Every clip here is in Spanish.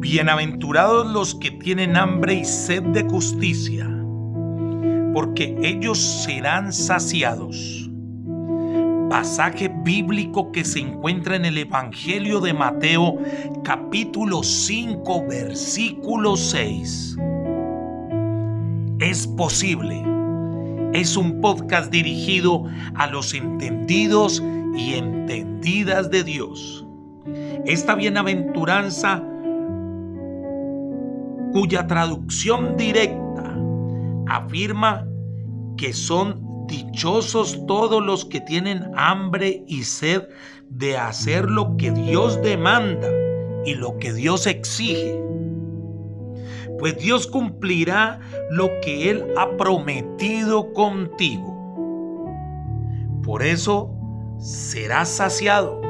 Bienaventurados los que tienen hambre y sed de justicia, porque ellos serán saciados. Pasaje bíblico que se encuentra en el Evangelio de Mateo capítulo 5 versículo 6. Es posible. Es un podcast dirigido a los entendidos y entendidas de Dios. Esta bienaventuranza cuya traducción directa afirma que son dichosos todos los que tienen hambre y sed de hacer lo que Dios demanda y lo que Dios exige. Pues Dios cumplirá lo que Él ha prometido contigo. Por eso serás saciado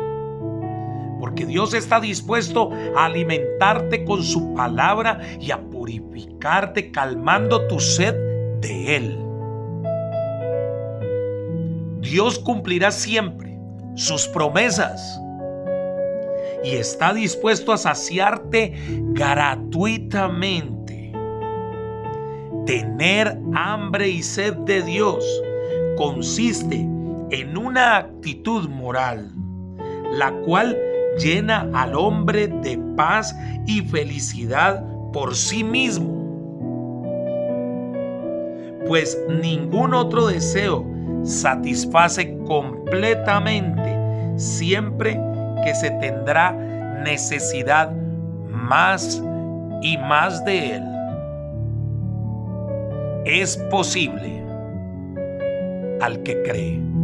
porque Dios está dispuesto a alimentarte con su palabra y a purificarte calmando tu sed de Él. Dios cumplirá siempre sus promesas y está dispuesto a saciarte gratuitamente. Tener hambre y sed de Dios consiste en una actitud moral, la cual llena al hombre de paz y felicidad por sí mismo. Pues ningún otro deseo satisface completamente siempre que se tendrá necesidad más y más de él. Es posible al que cree.